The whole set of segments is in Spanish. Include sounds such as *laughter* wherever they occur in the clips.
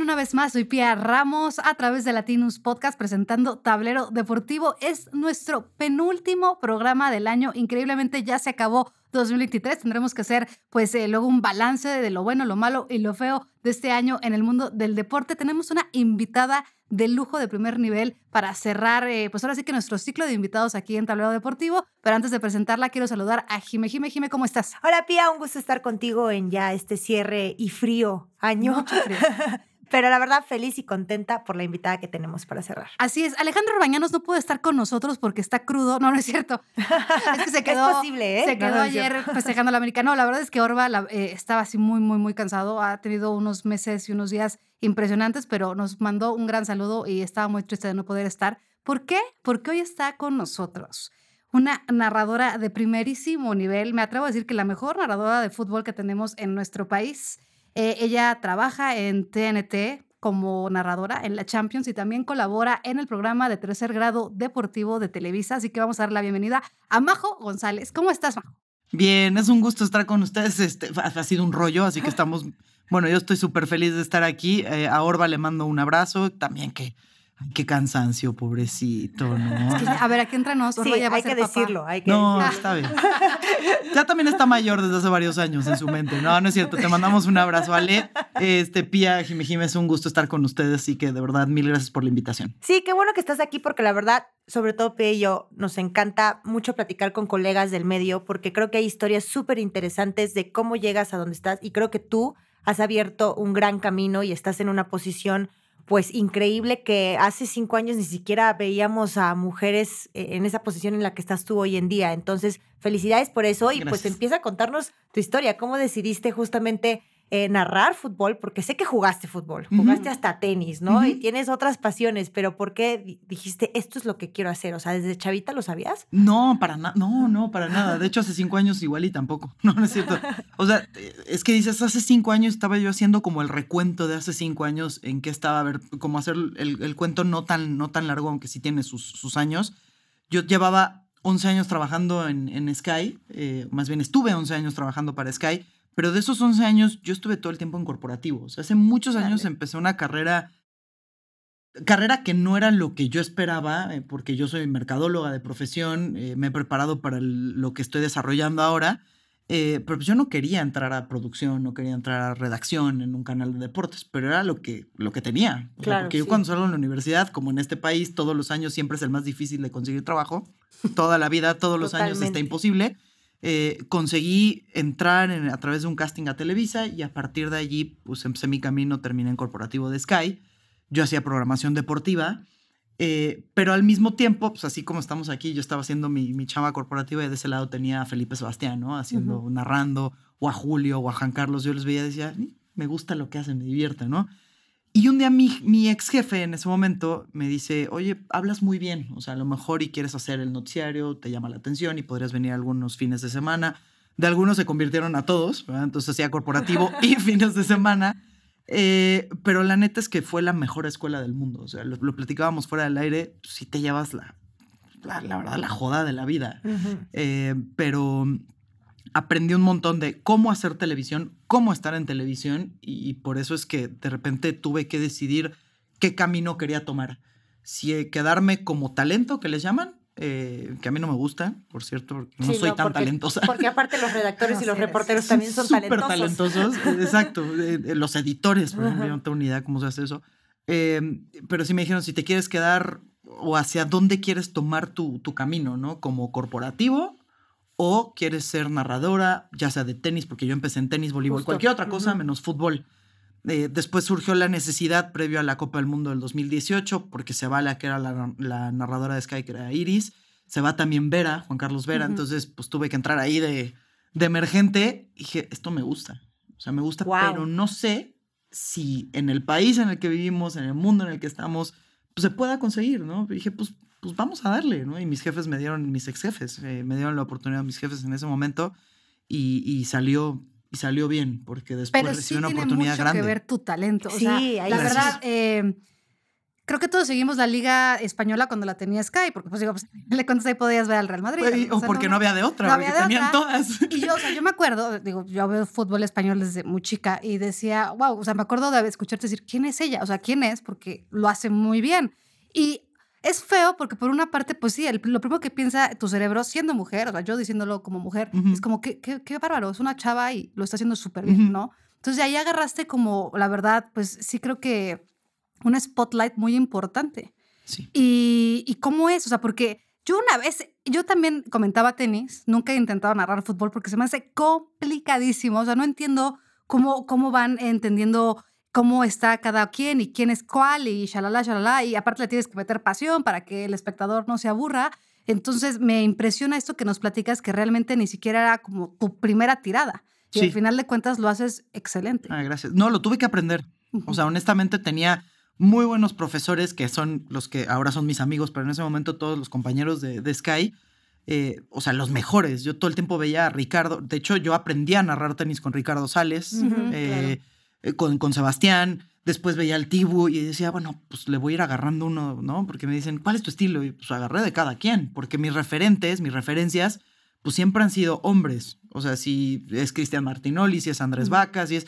Una vez más, soy Pia Ramos a través de Latinus Podcast presentando Tablero Deportivo. Es nuestro penúltimo programa del año. Increíblemente ya se acabó 2023. Tendremos que hacer pues eh, luego un balance de lo bueno, lo malo y lo feo de este año en el mundo del deporte. Tenemos una invitada de lujo de primer nivel para cerrar, eh, pues ahora sí que nuestro ciclo de invitados aquí en Tablero Deportivo. Pero antes de presentarla, quiero saludar a Jime. Jime, Jime, ¿cómo estás? Hola, Pía, un gusto estar contigo en ya este cierre y frío año. Mucho frío. *laughs* Pero la verdad, feliz y contenta por la invitada que tenemos para cerrar. Así es. Alejandro Bañanos no pudo estar con nosotros porque está crudo. No, no es cierto. Es que se *laughs* quedó, es posible, ¿eh? se quedó No, no es ayer festejando la América. No, la verdad es que Orba la- eh, estaba así muy, muy, muy cansado. Ha tenido unos meses y unos días impresionantes, pero nos mandó un gran saludo y estaba muy triste de no poder estar. ¿Por qué? Porque hoy está con nosotros. Una narradora de primerísimo nivel. Me atrevo a decir que la mejor narradora de fútbol que tenemos en nuestro país. Eh, ella trabaja en TNT como narradora en la Champions y también colabora en el programa de tercer grado deportivo de Televisa. Así que vamos a dar la bienvenida a Majo González. ¿Cómo estás, Majo? Bien, es un gusto estar con ustedes. Este, ha sido un rollo, así que estamos. Bueno, yo estoy súper feliz de estar aquí. Eh, a Orba le mando un abrazo. También que. Ay, qué cansancio, pobrecito, ¿no? Es que, a ver, aquí entre nos, Sí, Orba ya va hay a ser que papá. decirlo, hay que No, decirlo. está bien. *laughs* Ya también está mayor desde hace varios años en su mente. No, no es cierto. Te mandamos un abrazo, Ale. Este, Pía, Jime Jime, es un gusto estar con ustedes y que de verdad mil gracias por la invitación. Sí, qué bueno que estás aquí porque la verdad, sobre todo Pia y yo, nos encanta mucho platicar con colegas del medio porque creo que hay historias súper interesantes de cómo llegas a donde estás y creo que tú has abierto un gran camino y estás en una posición pues increíble que hace cinco años ni siquiera veíamos a mujeres eh, en esa posición en la que estás tú hoy en día. Entonces, felicidades por eso y pues empieza a contarnos tu historia, cómo decidiste justamente eh, narrar fútbol, porque sé que jugaste fútbol, jugaste hasta tenis, ¿no? Ujú. Y tienes otras pasiones, pero ¿por qué di- dijiste esto es lo que quiero hacer? O sea, desde chavita lo sabías. No, para nada, no, no, para nada. De hecho, hace cinco años igual y tampoco. *laughs* No, no es cierto. O sea, eh, es que dices, hace cinco años estaba yo haciendo como el recuento de hace cinco años en que estaba, a ver, como hacer el, el cuento no tan, no tan largo, aunque sí tiene sus, sus años. Yo llevaba 11 años trabajando en, en Sky, eh, más bien estuve 11 años trabajando para Sky, pero de esos 11 años yo estuve todo el tiempo en corporativo. O sea, hace muchos años empecé una carrera carrera que no era lo que yo esperaba, eh, porque yo soy mercadóloga de profesión, eh, me he preparado para el- lo que estoy desarrollando ahora, eh, pero pues yo no quería entrar a producción, no quería entrar a redacción en un canal de deportes, pero era lo que, lo que tenía. O sea, Claro, porque yo cuando salgo en la universidad, como en este país, todos los años siempre es el más difícil de conseguir trabajo, toda la vida, todos los años está imposible. Eh, conseguí entrar en- a través de un casting a Televisa y a partir de allí pues empecé mi camino, terminé en corporativo de Sky. Yo hacía programación deportiva, eh, pero al mismo tiempo, pues así como estamos aquí, yo estaba haciendo mi, mi chamba corporativa y de ese lado tenía a Felipe Sebastián, ¿no? Haciendo, narrando, o a Julio, o a Juan Carlos. Yo les veía y decía, "Mm, me gusta lo que hacen, me divierte, ¿no? Y un día mi, mi ex jefe en ese momento me dice, oye, hablas muy bien, o sea, a lo mejor y quieres hacer el noticiario, te llama la atención y podrías venir algunos fines de semana. De algunos se convirtieron a todos, ¿verdad? entonces hacía corporativo *laughs* y fines de semana. Eh, pero la neta es que fue la mejor escuela del mundo, o sea, lo, lo platicábamos fuera del aire, si te llevas la, la, la verdad, la joda de la vida. Eh, pero aprendí un montón de cómo hacer televisión, cómo estar en televisión y, y por eso es que de repente tuve que decidir qué camino quería tomar. Si eh, quedarme como talento, que les llaman, eh, que a mí no me gusta, por cierto, porque no Sí, soy no, tan porque- talentosa. Porque aparte los redactores No, y los *laughs* reporteros sí, también son Súper talentosos. talentosos, exacto. *laughs* eh, los editores, por ejemplo, Ajá. yo no tengo ni idea cómo se hace eso. Eh, pero sí me dijeron, si te quieres quedar o hacia dónde quieres tomar tu, tu camino, ¿no? Como corporativo o quieres ser narradora, ya sea de tenis, porque yo empecé en tenis, voleibol, Justo. cualquier otra cosa menos fútbol. Eh, después surgió la necesidad previo a la Copa del Mundo del 2018, porque se va la que era la, la narradora de Sky, que era Iris. Se va también Vera, Juan Carlos Vera. Entonces, pues tuve que entrar ahí de, de emergente. Y dije, esto me gusta. O sea, me gusta, pero no sé si en el país en el que vivimos, en el mundo en el que estamos, pues se pueda conseguir, ¿no? Y dije, pues, pues vamos a darle, ¿no? Y mis jefes me dieron, mis ex jefes, eh, me dieron la oportunidad, mis jefes en ese momento, y, y salió y salió bien, porque después Pero sí una tiene oportunidad mucho grande. que ver tu talento. O Sí, sea, ahí la Gracias. verdad, eh, creo que todos seguimos la liga española cuando la tenía Sky, porque pues digo, pues, le cuentas ahí podías ver al Real Madrid. Güey, o porque no, había de otra, no porque había de tenían otra. todas. Y yo, o sea, yo me acuerdo, digo, yo veo fútbol español desde muy chica y decía, wow, o sea, me acuerdo de escucharte decir, ¿quién es ella? O sea, ¿quién es? Porque lo hace muy bien. Y es feo porque por una parte, pues sí, el- lo primero que piensa tu cerebro siendo mujer, o sea, yo diciéndolo como mujer, Ujú. es como, qué, qué, qué bárbaro, es una chava y lo está haciendo súper bien, Ujú. ¿no? Entonces de ahí agarraste como, la verdad, pues sí creo que un spotlight muy importante. Sí. ¿Y, y cómo es? O sea, porque yo una vez, yo también comentaba tenis, nunca he intentado narrar fútbol porque se me hace complicadísimo. O sea, no entiendo cómo, cómo van entendiendo cómo está cada quien y quién es cuál y shalala, shalala. Y aparte le tienes que meter pasión para que el espectador no se aburra. Entonces me impresiona esto que nos platicas que realmente ni siquiera era como tu primera tirada. Y Sí. al final de cuentas lo haces excelente. Ah, gracias. No, lo tuve que aprender. O sea, honestamente tenía muy buenos profesores que son los que ahora son mis amigos, pero en ese momento todos los compañeros de, de Sky, eh, o sea, los mejores. Yo todo el tiempo veía a Ricardo. De hecho, yo aprendí a narrar tenis con Ricardo Sales, eh, eh, con, con Sebastián. Después veía al Tibu y decía, bueno, pues le voy a ir agarrando uno, ¿no? Porque me dicen, ¿cuál es tu estilo? Y pues agarré de cada quien, porque mis referentes, mis referencias, pues siempre han sido hombres. O sea, si es Cristian Martinoli, si es Andrés Ujú. Vacas, si es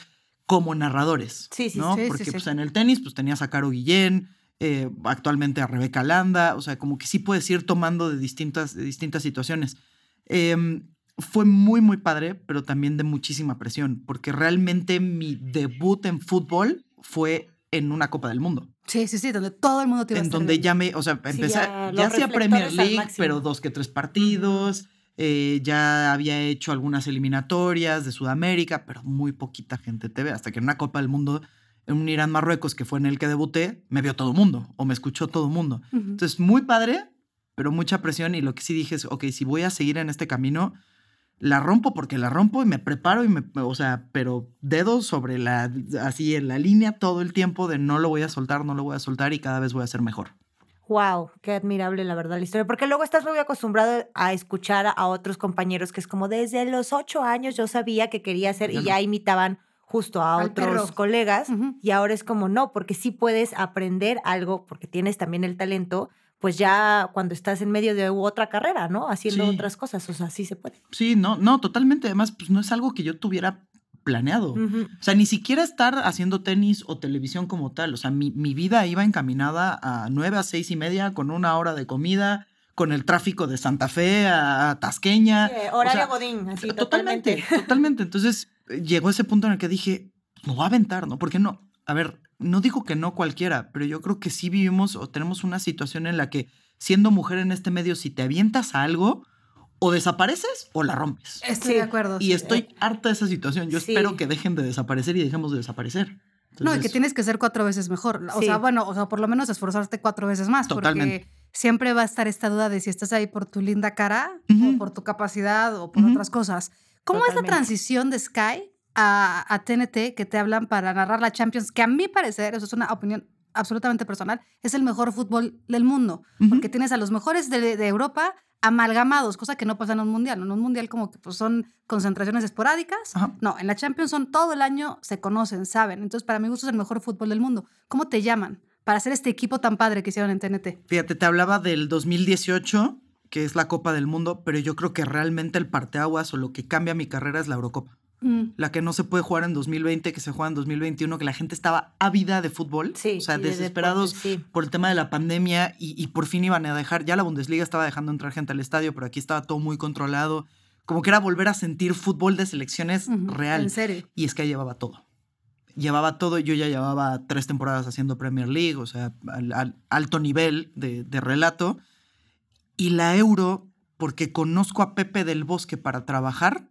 como narradores. Sí, sí, ¿no? sí, sí, Porque sí. pues en el tenis pues tenías a Caro Guillén, eh, actualmente a Rebeca Landa, o sea, como que sí puedes ir tomando de distintas, de distintas situaciones. Em, fue muy, muy padre, pero también de muchísima presión, porque realmente mi debut en fútbol fue en una Copa del Mundo, Sí, sí, sí, donde todo el mundo te iba a en estar donde ya me, o sea, Sí, empecé, ya ya, los hacía Premier League, pero dos que tres partidos, eh, ya había hecho algunas eliminatorias de Sudamérica, pero muy poquita gente te ve, hasta que en una Copa del Mundo, en un Irán-Marruecos, que fue en el que debuté, me vio todo el mundo, o me escuchó todo el mundo. Entonces, muy padre, pero mucha presión, y lo que sí dije es, ok, si voy a seguir en este camino, la rompo porque la rompo y me preparo y me, o sea, pero dedos sobre la, así en la línea todo el tiempo de no lo voy a soltar, no lo voy a soltar y cada vez voy a ser mejor. Wow, qué admirable la verdad la historia. Porque luego estás muy acostumbrado a escuchar a otros compañeros que es como desde los ocho años yo sabía que quería hacer y ya imitaban justo a Al otros perro. colegas. Y ahora es como no, porque sí puedes aprender algo porque tienes también el talento, pues ya cuando estás en medio de otra carrera, ¿no? Haciendo Sí. otras cosas, o sea, sí se puede. Sí, no, no, totalmente. Además, pues no es algo que yo tuviera planeado. O sea, ni siquiera estar haciendo tenis o televisión como tal. O sea, mi, mi vida iba encaminada a nueve a seis y media con una hora de comida, con el tráfico de Santa Fe a Tasqueña. Sí, horario O sea, Godín, así totalmente, totalmente. totalmente. Entonces eh, llegó ese punto en el que dije, no voy a aventar, ¿no? Porque no, a ver, no digo que no cualquiera, pero yo creo que sí vivimos o tenemos una situación en la que siendo mujer en este medio, si te avientas a algo, o desapareces o la rompes. Estoy Sí. de acuerdo. Y sí. estoy harta de esa situación. Yo Sí. espero que dejen de desaparecer y dejemos de desaparecer. No, y que tienes que ser cuatro veces mejor. O Sí. sea, bueno, o sea, por lo menos esforzarte cuatro veces más. Totalmente. Porque siempre va a estar esta duda de si estás ahí por tu linda cara o por tu capacidad o por otras cosas. ¿Cómo es la transición de Sky a, a TNT que te hablan para narrar la Champions? Que a mi parecer, eso es una opinión absolutamente personal, es el mejor fútbol del mundo. Porque tienes a los mejores de, de Europa amalgamados, cosa que no pasa en un mundial. En un mundial como que pues, son concentraciones esporádicas. Ajá. No, en la Champions son todo el año, se conocen, saben. Entonces, para mi gusto es el mejor fútbol del mundo. ¿Cómo te llaman para hacer este equipo tan padre que hicieron en TNT? Fíjate, te hablaba del 2018, que es la Copa del Mundo, pero yo creo que realmente el parteaguas o lo que cambia mi carrera es la Eurocopa. Mm. La que no se puede jugar en 2020, que se juega en 2021, que la gente estaba ávida de fútbol. Sí, o sea, desesperados sí. por el tema de la pandemia y, y por fin iban a dejar, ya la Bundesliga estaba dejando entrar gente al estadio, pero aquí estaba todo muy controlado. Como que era volver a sentir fútbol de selecciones real. En serio. Y es que llevaba todo. Llevaba todo. Yo ya llevaba tres temporadas haciendo Premier League, o sea, al, al alto nivel de, de relato. Y la Euro, porque conozco a Pepe del Bosque para trabajar,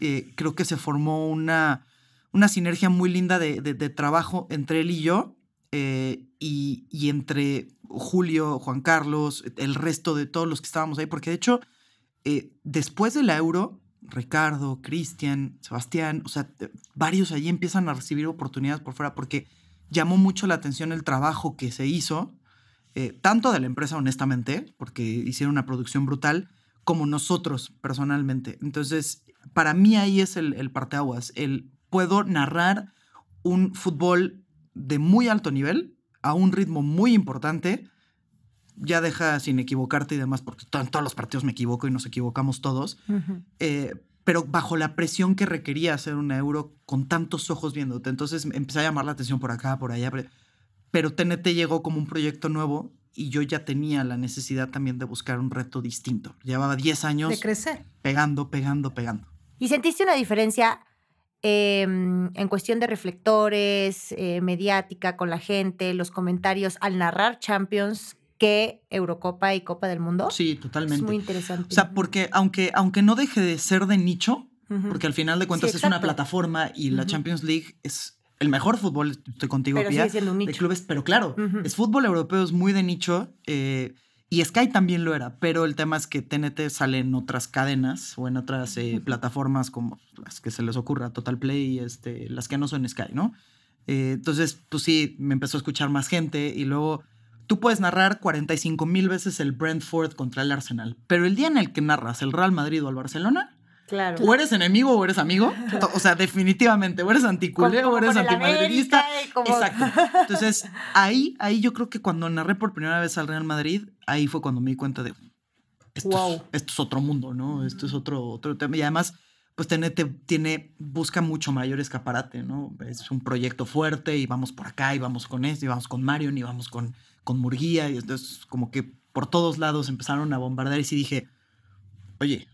eh, creo que se formó una, una sinergia muy linda de, de- de trabajo entre él y yo. eh, y, y entre Julio, Juan Carlos, el resto de todos los que estábamos ahí, porque de hecho, eh, después de la Euro, Ricardo, Cristian, Sebastián, o sea, varios allí empiezan a recibir oportunidades por fuera porque llamó mucho la atención el trabajo que se hizo, eh, tanto de la empresa, honestamente, porque hicieron una producción brutal, como nosotros personalmente. Entonces, para mí ahí es el, el parteaguas. El puedo narrar un fútbol de muy alto nivel a un ritmo muy importante, ya deja sin equivocarte y demás, porque en todos los partidos me equivoco y nos equivocamos todos, eh, pero bajo la presión que requería hacer un euro con tantos ojos viéndote. Entonces empecé a llamar la atención por acá, por allá, pero TNT llegó como un proyecto nuevo y yo ya tenía la necesidad también de buscar un reto distinto. Llevaba 10 años. De crecer. Pegando, pegando, pegando. ¿Y sentiste una diferencia em, en cuestión de reflectores, eh, mediática con la gente, los comentarios al narrar Champions que Eurocopa y Copa del Mundo? Sí, totalmente. Es muy interesante. O sea, porque aunque, aunque no deje de ser de nicho, porque al final de cuentas es una plataforma y la Champions League es el mejor fútbol, estoy contigo, pero sigue siendo un nicho. de clubes, pero claro, es fútbol europeo, es muy de nicho. Eh, y Sky también lo era, pero el tema es que TNT sale en otras cadenas o en otras eh, plataformas como las que se les ocurra, Total Play, este, las que no son Sky, ¿no? Eh, entonces, pues sí, me empezó a escuchar más gente y luego tú puedes narrar 45 mil veces el Brentford contra el Arsenal, pero el día en el que narras el Real Madrid o el Barcelona, Claro. O eres enemigo o eres amigo. O sea, definitivamente. O eres anticulé o eres antimadridista. Exacto. *laughs* Entonces, ahí, ahí yo creo que cuando narré por primera vez al Real Madrid, ahí fue cuando me di cuenta de. Esto, es, esto es otro mundo, ¿no? Esto es otro, otro tema. Y además, pues tiene, tiene, busca mucho mayor escaparate, ¿no? Es un proyecto fuerte y vamos por acá y vamos con esto y vamos con Marion y vamos con, con Murguía. Y entonces, como que por todos lados empezaron a bombardear y sí dije, oye,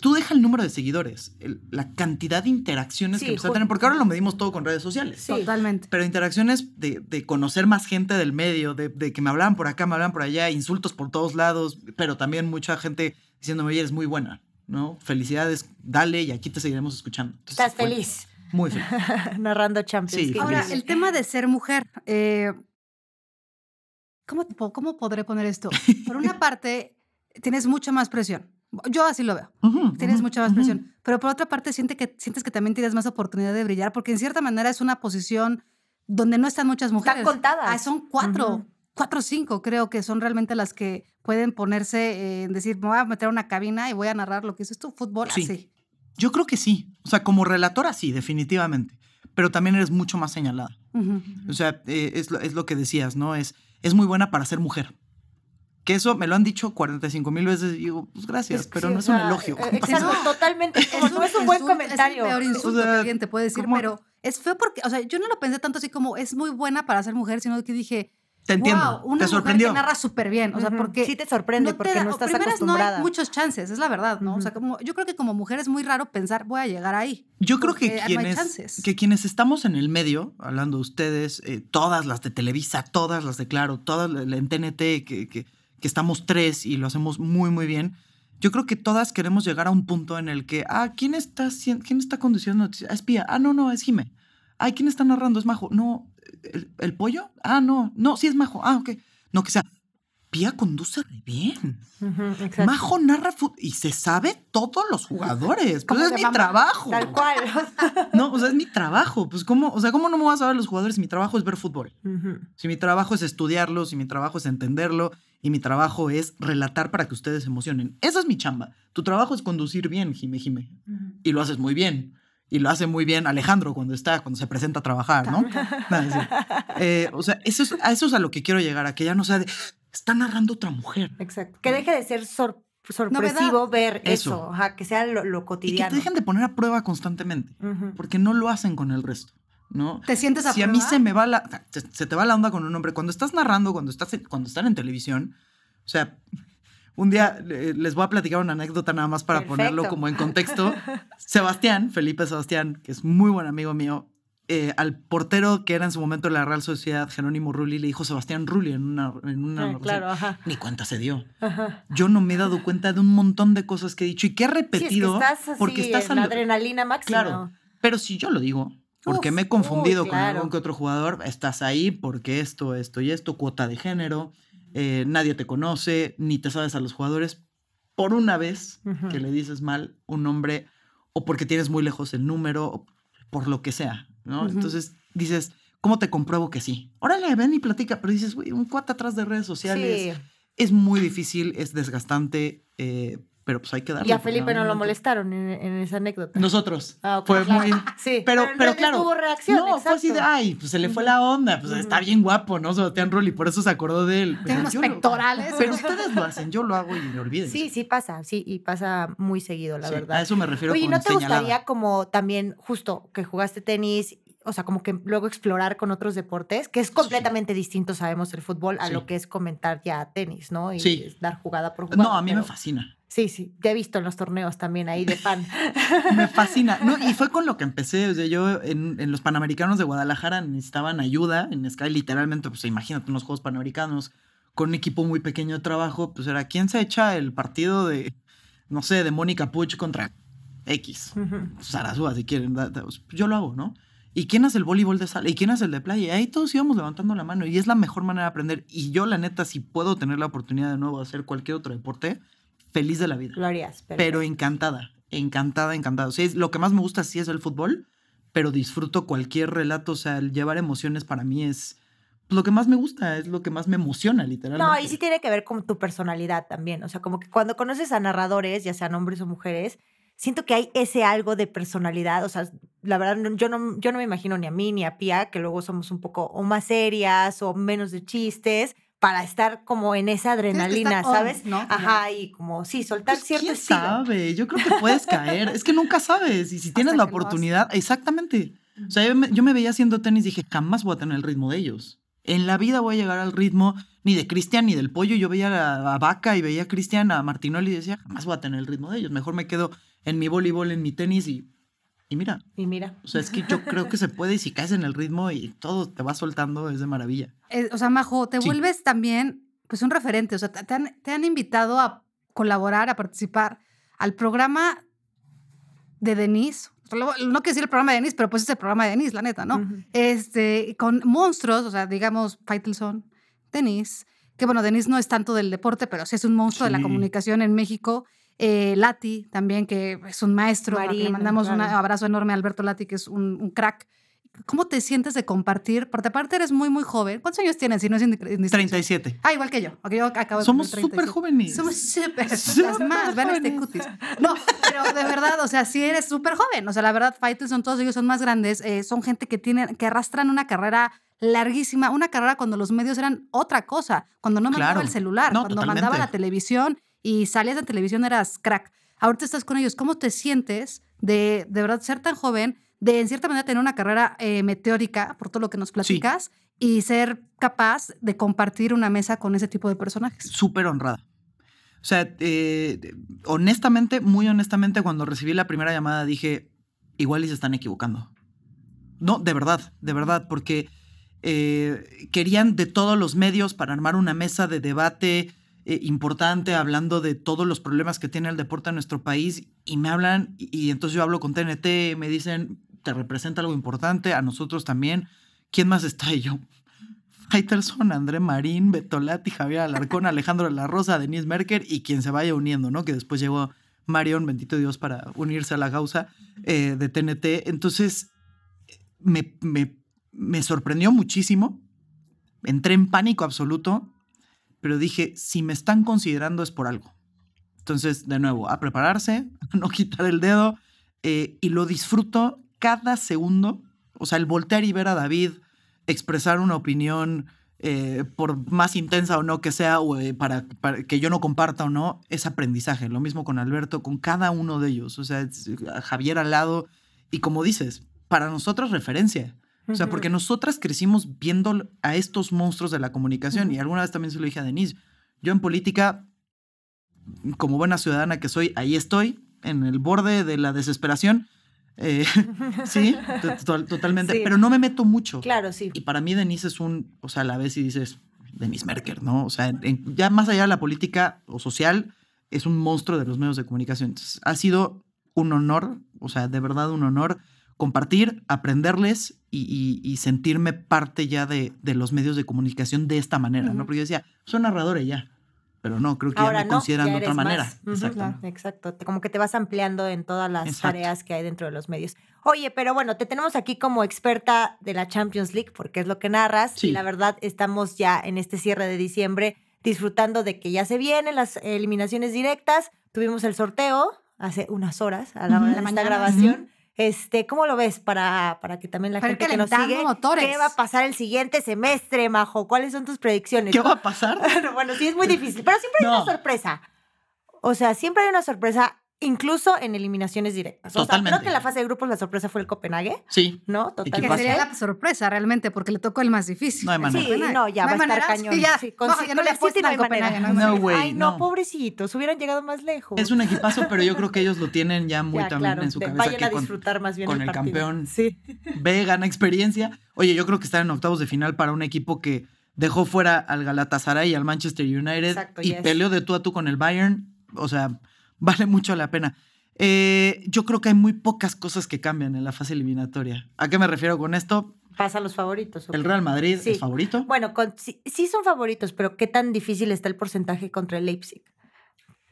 Tú deja el número de seguidores, la cantidad de interacciones que empieza a tener, porque ahora lo medimos todo con redes sociales. Totalmente. Pero interacciones de, conocer más gente del medio, de, que me hablaban por acá, me hablaban por allá, insultos por todos lados, pero también mucha gente diciéndome, oye, eres muy buena, ¿no? Felicidades, dale y aquí te seguiremos escuchando. Estás feliz. Muy feliz. *laughs* Narrando Champions. Sí, ahora, el tema de ser mujer, eh, ¿cómo, ¿cómo podré poner esto? Por una *laughs* parte, tienes mucha más presión yo así lo veo. tienes mucha más presión. Pero por otra parte, siente que, sientes que también tienes más oportunidad de brillar, porque en cierta manera es una posición donde no están muchas mujeres. Están contadas. Ah, son cuatro, cuatro o cinco, creo que son realmente las que pueden ponerse en decir, me voy a meter a una cabina y voy a narrar lo que es esto, fútbol, sí. así. Yo creo que sí. O sea, como relatora, sí, definitivamente. Pero también eres mucho más señalada. O sea, eh, es, lo, es, lo, que decías, ¿no? Es, es muy buena para ser mujer. Que eso me lo han dicho 45 mil veces y digo, pues gracias, pero no es un elogio. Eh, exacto, totalmente. Como no es un buen comentario. Es el peor insulto que alguien te puede decir, pero es feo porque, o sea, yo no lo pensé tanto así como es muy buena para ser mujer, sino que dije, te entiendo. Wow, una te sorprendió. Mujer que narra súper bien. O sea, porque. Sí, te sorprende porque no estás acostumbrada. No hay muchos chances, es la verdad, ¿no? O sea, como, yo creo que como mujer es muy raro pensar, voy a llegar ahí. Yo creo que quienes, que quienes estamos en el medio, hablando de ustedes, eh, todas las de Televisa, todas las de Claro, todas las en TNT, que, que que estamos tres y lo hacemos muy, muy bien, yo creo que todas queremos llegar a un punto en el que, ah, ¿quién está, quién está conduciendo noticias? Ah, es Pía. Ah, no, no, es Jime. Ay, ¿quién está narrando? Es Majo. No, ¿el, pollo? Ah, no, no, sí es Majo. Ah, ok. No, que sea, Pía conduce re bien. Majo narra y se sabe todos los jugadores. Pues es mi trabajo. Tal cual. no, o sea, es mi trabajo. Pues cómo, o sea, ¿cómo no me voy a saber los jugadores si mi trabajo es ver fútbol? Si mi trabajo es estudiarlo, si mi trabajo es entenderlo y mi trabajo es relatar para que ustedes se emocionen. Esa es mi chamba. Tu trabajo es conducir bien, Jime Jime. Y lo haces muy bien. Y lo hace muy bien Alejandro cuando está, cuando se presenta a trabajar, ¿no? Eh, o sea, eso es, a eso es a lo que quiero llegar, a que ya no sea de, está narrando otra mujer. Exacto. Que deje de ser sorpresivo ver eso, que sea lo, cotidiano. Y que te dejen de poner a prueba constantemente, porque no lo hacen con el resto. ¿no? ¿Te sientes a Si a mí se me va la. Se, te va la onda con un hombre. Cuando estás narrando, cuando, estás, cuando están en televisión, o sea, un día les voy a platicar una anécdota nada más para ponerlo como en contexto. *laughs* Sebastián, Felipe Sebastián, que es muy buen amigo mío, eh, al portero que era en su momento la Real Sociedad, Jerónimo Rulli, le dijo Sebastián Rulli en una... En una claro, ajá. Ni cuenta se dio. Yo no me he dado cuenta de un montón de cosas que he dicho y que he repetido. porque estás en la adrenalina máxima. Claro, pero si yo lo digo, porque me he confundido con algún que otro jugador, estás ahí porque esto, esto y esto, cuota de género, eh, nadie te conoce, ni te sabes a los jugadores. Por una vez que le dices mal un nombre, o porque tienes muy lejos el número, o por lo que sea. Entonces dices, ¿cómo te compruebo que sí? Órale, ven y platica, pero dices, güey, un cuate atrás de redes sociales. Es muy difícil, es desgastante. Eh, pero pues hay que darle. Y a porque Felipe no lo molestaron en, en esa anécdota. Nosotros. Ah, ok, Fue claro. muy... *laughs* Sí, Pero, en pero realidad claro. tuvo reacción, no, fue así de, ay, pues se le fue la onda, pues está bien guapo, ¿no? Sebastián Rulli, por eso se acordó de él. Tiene Pero unos lo-. Pero ustedes lo hacen, yo lo hago y me olviden. Sí, sí pasa, sí, y pasa muy seguido, la Sí, verdad. A eso me refiero Oye, con ¿no te señalada. gustaría como también justo que jugaste tenis, o sea, como que luego explorar con otros deportes, que es completamente distinto, sabemos, el fútbol a Sí. lo que es comentar ya tenis, ¿no? Y Sí. dar jugada por jugada. No, a mí me pero- fascina. Sí, sí, te he visto en los torneos también ahí de fan. *laughs* Me fascina. No, y fue *laughs* con lo que empecé. O sea, yo en, en los Panamericanos de Guadalajara necesitaban ayuda en Sky, literalmente, pues imagínate unos Juegos Panamericanos con un equipo muy pequeño de trabajo, pues era quién se echa el partido de, no sé, de Mónica Puch contra X. Ujú. Sarasúa, si quieren. pues, Yo lo hago, ¿no? ¿Y quién hace el voleibol de sala? ¿Y quién hace el de playa? Y ahí todos íbamos levantando la mano. Y es la mejor manera de aprender. Y yo, la neta, si puedo tener la oportunidad de nuevo de hacer cualquier otro deporte, feliz de la vida. Lo harías, Pero encantada, encantada, encantada. O sea, es- lo que más me gusta sí es el fútbol, pero disfruto cualquier relato. O sea, el llevar emociones para mí es lo que más me gusta, es lo que más me emociona, literalmente. No, y sí tiene que ver con tu personalidad también. O sea, como que cuando conoces a narradores, ya sean hombres o mujeres, siento que hay ese algo de personalidad. O sea, la verdad, yo no, yo no me imagino ni a mí ni a Pia, que luego somos un poco o más serias o menos de chistes, para estar como en esa adrenalina, on, ¿sabes? ¿no? Ajá, y como, sí, soltar Pues, cierto ¿Quién estilo. sabe? Yo creo que puedes caer. Es que nunca sabes. Y si tienes Hasta la oportunidad, exactamente. O sea, yo me, yo me veía haciendo tenis y dije, jamás voy a tener el ritmo de ellos. En la vida voy a llegar al ritmo ni de Cristian ni del pollo. Yo veía a, a Vaca y veía a Cristian, a Martinoli y decía, jamás voy a tener el ritmo de ellos. Mejor me quedo en mi voleibol, en mi tenis y, y mira. Y mira. O sea, es que yo creo que se puede y si caes en el ritmo y todo te va soltando, es de maravilla. Eh, o sea, Majo, te Sí. vuelves también pues un referente. O sea, te han, te han invitado a colaborar, a participar al programa de Denise. No quiero decir el programa de Denise, pero pues es el programa de Denise, la neta, ¿no? Este, con monstruos, o sea, digamos, Faitelson, Denise, que bueno, Denise no es tanto del deporte, pero sí es un monstruo de la comunicación en México. Eh, Lati también, que es un maestro. Le mandamos un abrazo enorme a Alberto Lati, que es un, un crack. ¿Cómo te sientes de compartir? Porque aparte eres muy, muy joven. ¿Cuántos años tienes? Si no es indiscre- indiscreción? 37. Ah, igual que yo. acabo Somos súper 37. jóvenes. Somos súper, las más, vean este cutis. No, pero de verdad, o sea, sí eres súper joven. O sea, la verdad, fighters son todos ellos son más grandes. eh, son gente que tienen, que arrastran una carrera larguísima, una carrera cuando los medios eran otra cosa, cuando no mandaba Claro. el celular, No, cuando totalmente. mandaba la televisión y salías de televisión eras crack. Ahorita estás con ellos. ¿Cómo te sientes de, de verdad ser tan joven, de en cierta manera tener una carrera eh, meteórica, por todo lo que nos platicas, y ser capaz de compartir una mesa con ese tipo de personajes? súper honrada. O sea, eh, honestamente, muy honestamente, cuando recibí la primera llamada dije, igual y se están equivocando. No, de verdad, de verdad, porque eh, querían de todos los medios para armar una mesa de debate eh, importante hablando de todos los problemas que tiene el deporte en nuestro país y me hablan y, entonces yo hablo con TNT, me dicen, te representa algo importante, a nosotros también. ¿Quién más está? Y yo, Faitelson, André Marín, Betolati, Javier Alarcón, Alejandro de la Denise Merker y quien se vaya uniendo, ¿no? Que después llegó Marion, bendito Dios, para unirse a la causa eh, de TNT. Entonces, me, me sorprendió muchísimo. Entré en pánico absoluto, pero dije, si me están considerando es por algo. Entonces, de nuevo, a prepararse, *laughs* no quitar el dedo, eh, y lo disfruto cada segundo. O sea, el voltear y ver a David expresar una opinión, eh, por más intensa o no que sea, o eh, para, para que yo no comparta o no, es aprendizaje. Lo mismo con Alberto, con cada uno de ellos. O sea, Javier al lado. Y como dices, para nosotros referencia. O sea, porque nosotras crecimos viendo a estos monstruos de la comunicación. Y alguna vez también se lo dije a Denise. Yo en política, como buena ciudadana que soy, ahí estoy, en el borde de la desesperación. Eh, *laughs* sí, to- to- totalmente. Sí. Pero no me meto mucho. Claro, sí. Y para mí Denise es un, o sea, a la vez y dices, Denise Merker, ¿no? O sea, en- ya más allá de la política o social, es un monstruo de los medios de comunicación. Entonces, ha sido un honor, o sea, de verdad un honor compartir, aprenderles y, y- y sentirme parte ya de, de los medios de comunicación de esta manera. ¿no? Porque yo decía, soy narradora ya, pero no, creo que Ahora ya me no, consideran ya de otra manera. Exacto. claro, exacto. Como que te vas ampliando en todas las Exacto. tareas que hay dentro de los medios. Oye, pero bueno, te tenemos aquí como experta de la Champions League, porque es lo que narras. Sí. Y la verdad, estamos ya en este cierre de diciembre. disfrutando de que ya se vienen las eliminaciones directas. Tuvimos el sorteo hace unas horas a la hora de la esta mañana. grabación. Este, ¿cómo lo ves para, para que también la Para gente que nos sigue, motores. qué va a pasar el siguiente semestre, Majo? ¿Cuáles son tus predicciones? ¿Qué va a pasar? *laughs* bueno, sí es muy difícil, pero siempre hay No. una sorpresa. O sea, siempre hay una sorpresa, incluso en eliminaciones directas. O sea, Totalmente. creo que en la fase de grupos la sorpresa fue el Copenhague, Sí. ¿no? Que Totalmente. sería la sorpresa realmente, porque le tocó el más difícil. No hay manera. Sí, no, ya No va a estar cañón. sí, ya. Sí, con, No, ya con no le el City no hay al Copenhague, manera. no güey, Ay, no, no. pobrecitos, hubieran llegado más lejos. Es un equipazo, pero yo creo que ellos lo tienen ya muy Ya, también claro, en su de- cabeza. Vayan que a con- disfrutar más bien con el campeón. Sí. ve, gana experiencia. Oye, yo creo que están en octavos de final para un equipo que dejó fuera al Galatasaray y al Manchester United Exacto, y yes. peleó de tú a tú con el Bayern. O sea, vale mucho la pena. Eh, yo creo que hay muy pocas cosas que cambian en la fase eliminatoria. ¿A qué me refiero con esto? Pasan los favoritos. ¿o El? Real Madrid Sí. es favorito. Bueno, con- sí, sí son favoritos, pero ¿qué tan difícil está el porcentaje contra el Leipzig?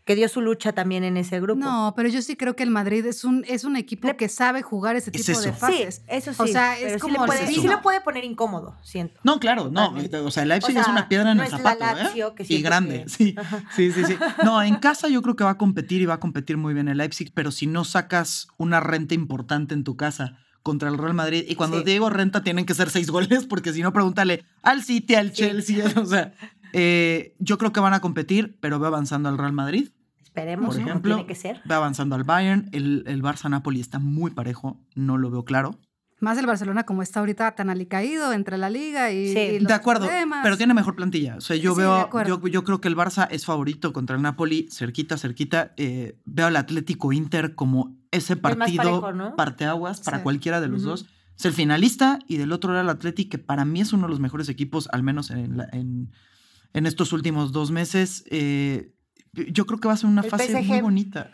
Que dio su lucha también en ese grupo. No, pero yo sí creo que el Madrid es un, es un equipo Le- que sabe jugar ese Es tipo de. Sí, fases. eso sí. O sea, es pero sí como le puede, sí lo puede poner incómodo, siento. No, claro, no. O sea, el Leipzig O es una piedra en no el es la zapato, Lazio, ¿eh? que Y grande, que- sí. Sí, sí, sí. No, en casa yo creo que va a competir y va a competir muy bien el Leipzig, pero si no sacas una renta importante en tu casa contra el Real Madrid, y cuando Sí. te digo renta tienen que ser seis *laughs* goles, porque si no, pregúntale al City, al Sí. Chelsea, *laughs* o sea, eh, yo creo que van a competir, pero veo avanzando al Real Madrid, Esperemos, por como ejemplo, tiene que ser. veo avanzando al Bayern, el, el Barça-Napoli está muy parejo, no lo veo claro. Más el Barcelona como está ahorita tan alicaído entre la liga y, Sí. y los De acuerdo, problemas. pero tiene mejor plantilla. O sea, yo Sí, veo, yo, yo creo que el Barça es favorito contra el Napoli, cerquita, cerquita. Eh, veo al Atlético Inter como ese partido parejo, ¿no? parteaguas para Sí. cualquiera de los dos. Es el finalista y del otro lado el Atlético, que para mí es uno de los mejores equipos, al menos en, la- en, en estos últimos dos meses. Eh, yo creo que va a ser una El fase PSG. muy bonita.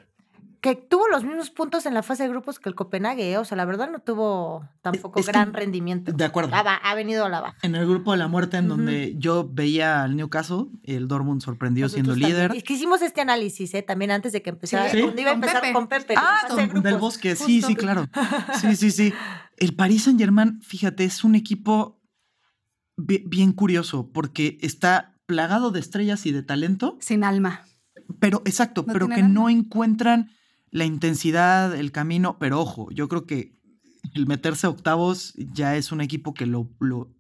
Que tuvo los mismos puntos en la fase de grupos que el Copenhague, ¿eh? o sea, la verdad no tuvo tampoco Es que- gran rendimiento. De acuerdo. Ha, ha venido a la baja. En el grupo de la muerte, en donde yo veía al Newcastle, el Dortmund sorprendió siendo líder. Es que hicimos este análisis, ¿eh? También antes de que empezara. Sí, iba a empezar Pepe. con Pepe. Ah, de del bosque, sí, sí, claro. *laughs* Sí, sí, sí. El Paris Saint Germain, fíjate, es un equipo bi- bien curioso porque está plagado de estrellas y de talento, Sin alma. Pero exacto, No pero que no encuentran la intensidad, el camino, pero ojo, yo creo que el meterse a octavos ya es un equipo que lo, lo,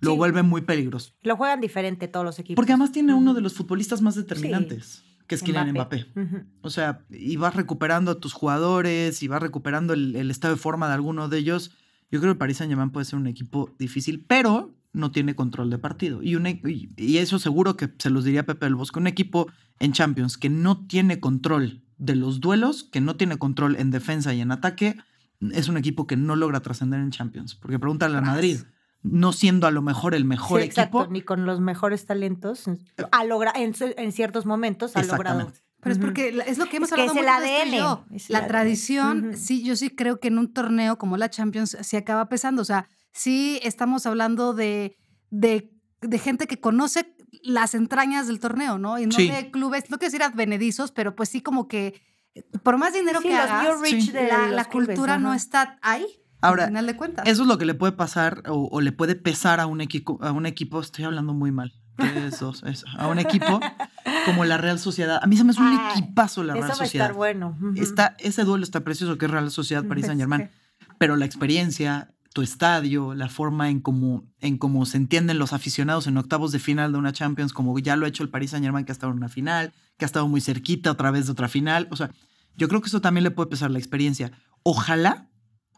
lo Sí. vuelve muy peligroso. Lo juegan diferente todos los equipos. Porque además tiene uno de los futbolistas más determinantes, que es Kylian Mbappé. O sea, y vas recuperando a tus jugadores y vas recuperando el, el estado de forma de alguno de ellos. Yo creo que el Paris Saint Germain puede ser un equipo difícil, pero no tiene control de partido. Y, un y, eso seguro que se los diría Pepe del Bosque. Un equipo en Champions que no tiene control de los duelos, que no tiene control en defensa y en ataque, es un equipo que no logra trascender en Champions. Porque pregúntale a Madrid, no siendo a lo mejor el mejor Sí, exacto, equipo. Ni con los mejores talentos. Ha logra, en, ciertos momentos ha logrado. Pero es porque es lo que hemos Es que hablado es el ADN, yo. La tradición, sí, yo sí creo que en un torneo como la Champions sí acaba pesando. O sea, sí estamos hablando de, de, de gente que conoce las entrañas del torneo, ¿no? Y no Sí. de clubes, no quiero decir advenedizos, pero pues sí como que por más dinero Sí, que hagas, Sí. la, clubes, cultura no está ahí. Ahora, al final de cuentas. Eso es lo que le puede pasar o, o le puede pesar a un equipo, a un equipo, estoy hablando muy mal. *laughs* Dos, eso, a un equipo como la Real Sociedad. A mí se me hace un Ay, equipazo la Eso Real va a Sociedad. estar bueno. Está, ese duelo está precioso que es Real Sociedad París Saint Germain. Pero la experiencia, tu estadio, la forma en cómo, en cómo se entienden los aficionados en octavos de final de una Champions, como ya lo ha hecho el Paris Saint Germain, que ha estado en una final, que ha estado muy cerquita otra vez de otra final. O sea, yo creo que eso también le puede pesar la experiencia. Ojalá,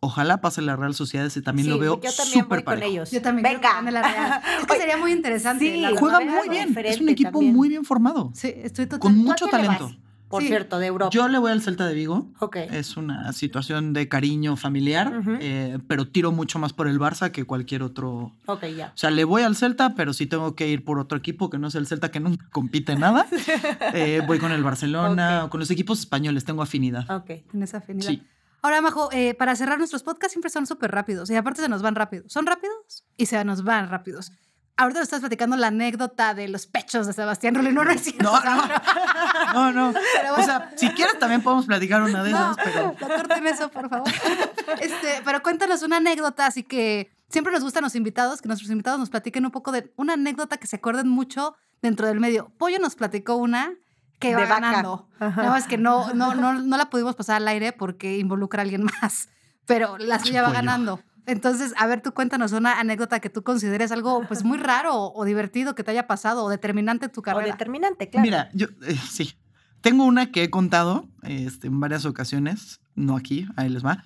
ojalá pase la Real Sociedad, ese también Sí, lo veo yo también súper voy con parejo. ellos. Yo también creo que Venga. gane la Real. *laughs* Es que sería muy interesante. sí. Juega muy bien, es un equipo también. muy bien formado, Sí, estoy con totalmente. mucho ¿Tú a qué le talento. Por Sí. cierto, de Europa. Yo le voy al Celta de Vigo. ok. Es una situación de cariño familiar, eh, pero tiro mucho más por el Barça que cualquier otro. Ok, ya. O sea, le voy al Celta, pero si tengo que ir por otro equipo que no es el Celta, que nunca compite en nada, *laughs* eh, voy con el Barcelona o con los equipos españoles, tengo afinidad. Ok. En esa afinidad. Sí. Ahora, Majo, eh, para cerrar nuestros podcasts siempre son súper rápidos y aparte se nos van rápidos. Son rápidos y se nos van rápidos. Ahorita nos estás platicando la anécdota de los pechos de Sebastián Rulli. No, no es cierto. No, no, no, no. Pero O sea, si quieres también podemos platicar una de No, esas, pero no corten eso, por favor. *laughs* Este, pero cuéntanos una anécdota, así que siempre nos gustan los invitados, que nuestros invitados nos platiquen un poco de una anécdota que se acuerden mucho dentro del medio. Pollo nos platicó una que De va ganando. Nada más que no, no, no, *laughs* no la pudimos pasar al aire porque involucra a alguien más, pero la suya va ganando. Entonces, a ver, tú cuéntanos una anécdota que tú consideres algo pues muy raro o, o divertido que te haya pasado o determinante en tu O carrera. determinante, claro. Mira, yo eh, sí. Tengo una que he contado este, en varias ocasiones, no aquí, ahí les va.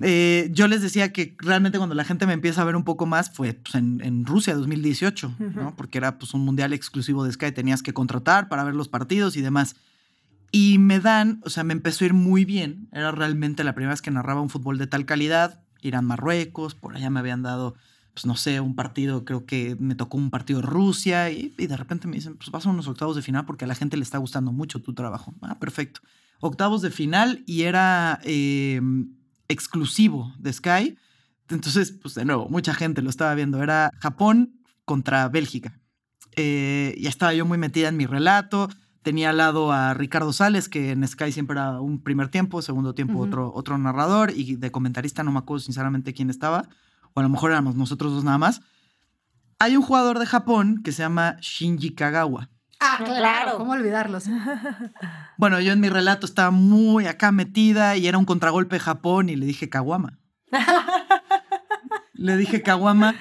Eh, yo les decía que realmente cuando la gente me empieza a ver un poco más fue pues, en, en Rusia 2018, ¿no? Porque era pues, un mundial exclusivo de Sky, tenías que contratar para ver los partidos y demás. Y me dan, o sea, me empezó a ir muy bien. Era realmente la primera vez que narraba un fútbol de tal calidad. Irán Marruecos, por allá me habían dado, pues no sé, un partido, creo que me tocó un partido de Rusia. Y, y de repente me dicen, pues vas a unos octavos de final porque a la gente le está gustando mucho tu trabajo. Ah, perfecto. Octavos de final y era eh, exclusivo de Sky. Entonces, pues de nuevo, mucha gente lo estaba viendo. Era Japón contra Bélgica. Eh, ya estaba yo muy metida en mi relato. Tenía al lado a Ricardo Sales, que en Sky siempre era un primer tiempo, segundo tiempo otro, otro narrador, y de comentarista no me acuerdo sinceramente quién estaba, o a lo mejor éramos nosotros dos nada más. Hay un jugador de Japón que se llama Shinji Kagawa. Ah, Claro. claro. ¿Cómo olvidarlos? *laughs* Bueno, yo en mi relato estaba muy acá metida y era un contragolpe de Japón y le dije Kawama. *laughs* le dije Kawama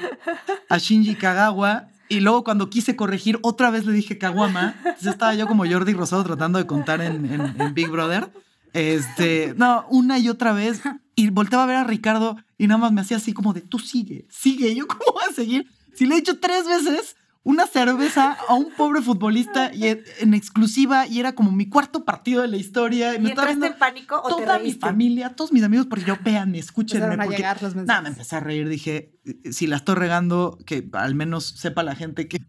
a Shinji Kagawa y luego cuando quise corregir otra vez le dije Kawama. Entonces estaba yo como Jordi Rosado tratando de contar en, en- en Big Brother. Este, no, una y otra vez. Y volteaba a ver a Ricardo y nada más me hacía así como de, tú sigue, sigue. Yo, *laughs* ¿cómo voy a seguir? Si le he hecho tres veces una cerveza a un pobre futbolista y en, exclusiva y era como mi cuarto partido de la historia. Y ¿Y me estaba en pánico o te toda mi familia, todos mis amigos, porque yo, véanme, escúchenme. A Porque, llegar los nada, me empecé a reír. Dije, eh, si la estoy regando, que al menos sepa la gente que,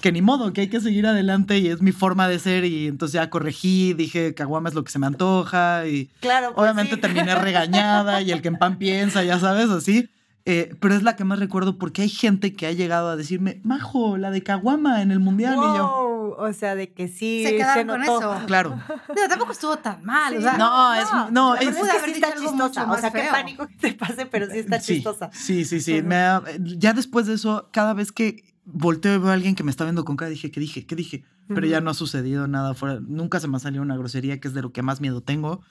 que ni modo, que hay que seguir adelante y es mi forma de ser. Y entonces ya corregí, dije, caguama es lo que se me antoja. Y Claro, pues obviamente sí. terminé regañada y el que en pan *laughs* piensa, ya sabes, así. Eh, pero es la que más recuerdo porque hay gente que ha llegado a decirme, Majo, la de Caguama en el mundial. Y yo, Wow, O sea, de que sí Se quedaron con notó. eso. claro. Pero tampoco estuvo tan mal. Sí. o sea, No, es- no, la verdad es- es que sí está chistosa. O sea, qué pánico que te pase, pero sí está Sí, chistosa. Sí, sí, sí. Ujú. me ha- ya después de eso, cada vez que volteo y veo a alguien que me está viendo con cara, dije, ¿qué dije? ¿Qué dije? Pero ya Ujú. no ha sucedido nada fuera. Nunca se me ha salido una grosería, que es de lo que más miedo tengo.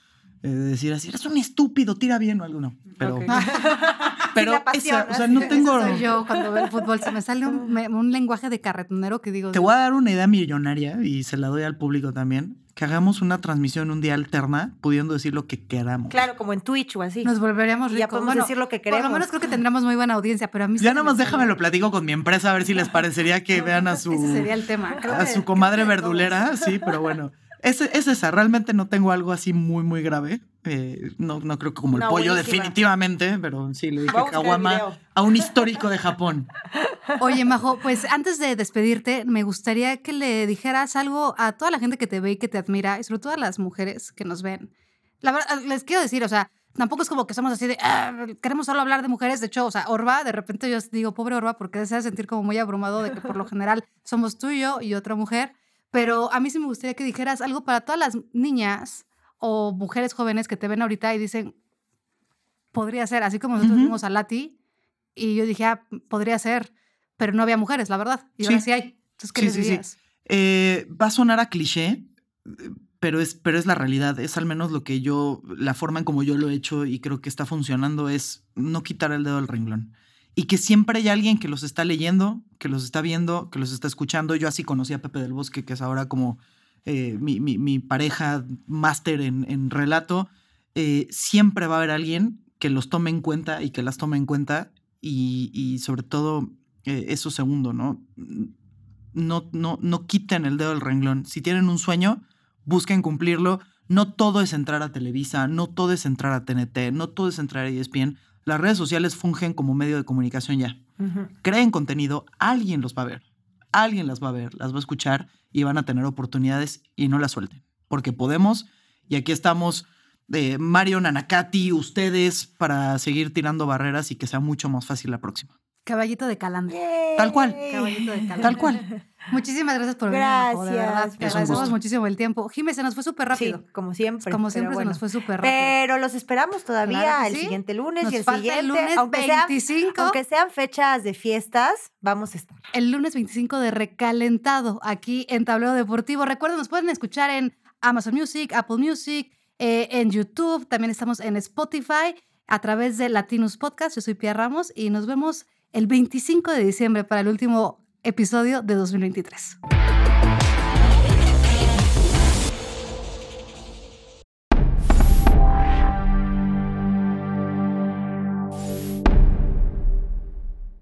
eh, de decir así, eres un estúpido, tira bien o algo, no. Pero, Ok. *laughs* pero la pasión, esa, o sea, no tengo. Soy yo cuando veo el fútbol. Se me sale un, me- un lenguaje de carretonero que digo. Te voy a dar una idea millonaria y se la doy al público también. Que hagamos una transmisión un día alterna, pudiendo decir lo que queramos. Claro, como en Twitch o así. Nos volveríamos ricos. ya podemos Bueno, decir lo que Por queremos. lo menos creo que tendríamos muy buena audiencia, pero a mí sí Ya nada más déjame lo platico con mi empresa a ver si les parecería que *laughs* vean a su. Ese sería el tema. Creo a que- su comadre verdulera, sí, pero bueno. Es, es esa, realmente no tengo algo así muy, muy grave. Eh, no, no creo que como el No, pollo, buenísima. definitivamente, pero sí, le dije el Kawama a un histórico de Japón. *laughs* Oye, Majo, pues antes de despedirte, me gustaría que le dijeras algo a toda la gente que te ve y que te admira, y sobre todo a las mujeres que nos ven. La verdad, les quiero decir, o sea, tampoco es como que somos así de, "Ah, queremos solo hablar de mujeres. De hecho, o sea, Orba, de repente yo digo, pobre Orba, porque se hace sentir como muy abrumado de que por lo general somos tú y yo y otra mujer. Pero a mí sí me gustaría que dijeras algo para todas las niñas o mujeres jóvenes que te ven ahorita y dicen, podría ser, así como nosotros Ujú. vimos a Lati y yo dije, ah, podría ser, pero no había mujeres, la verdad. Y ahora Sí. sí hay. Entonces, ¿qué Sí, les sí, sí. dirías? Eh, va a sonar a cliché, pero es, pero es la realidad. Es al menos lo que yo, la forma en como yo lo he hecho y creo que está funcionando es no quitar el dedo del renglón. Y que siempre hay alguien que los está leyendo, que los está viendo, que los está escuchando. Yo así conocí a Pepe del Bosque, que es ahora como eh, mi, mi- mi pareja máster en, en relato. Eh, siempre va a haber alguien que los tome en cuenta y que las tome en cuenta. Y, y sobre todo, eh, eso segundo, ¿no? no, no, no quiten el dedo del renglón. Si tienen un sueño, busquen cumplirlo. No todo es entrar a Televisa, no todo es entrar a TNT, no todo es entrar a ESPN. Las redes sociales fungen como medio de comunicación ya. Creen contenido, alguien los va a ver. Alguien las va a ver, las va a escuchar y van a tener oportunidades y no las suelten. Porque podemos y aquí estamos eh, Mario, Nanakati, ustedes para seguir tirando barreras y que sea mucho más fácil la próxima. Caballito de calandria. Tal cual. Caballito de calandria. Tal cual. Muchísimas gracias por venir. Gracias. Te agradecemos muchísimo el tiempo. Jiménez, se nos fue súper rápido. Sí, como siempre. Como siempre se nos fue súper rápido. Pero los esperamos todavía Claro el sí. siguiente lunes Nos y el falta siguiente. el lunes aunque, sean, 25. aunque sean fechas de fiestas, vamos a estar. el lunes 25 de Recalentado aquí en Tablero Deportivo. Recuerden, nos pueden escuchar en Amazon Music, Apple Music, eh, en YouTube. También estamos en Spotify a través de Latinus Podcast. Yo soy Pia Ramos y nos vemos el 25 de diciembre para el último episodio de 2023.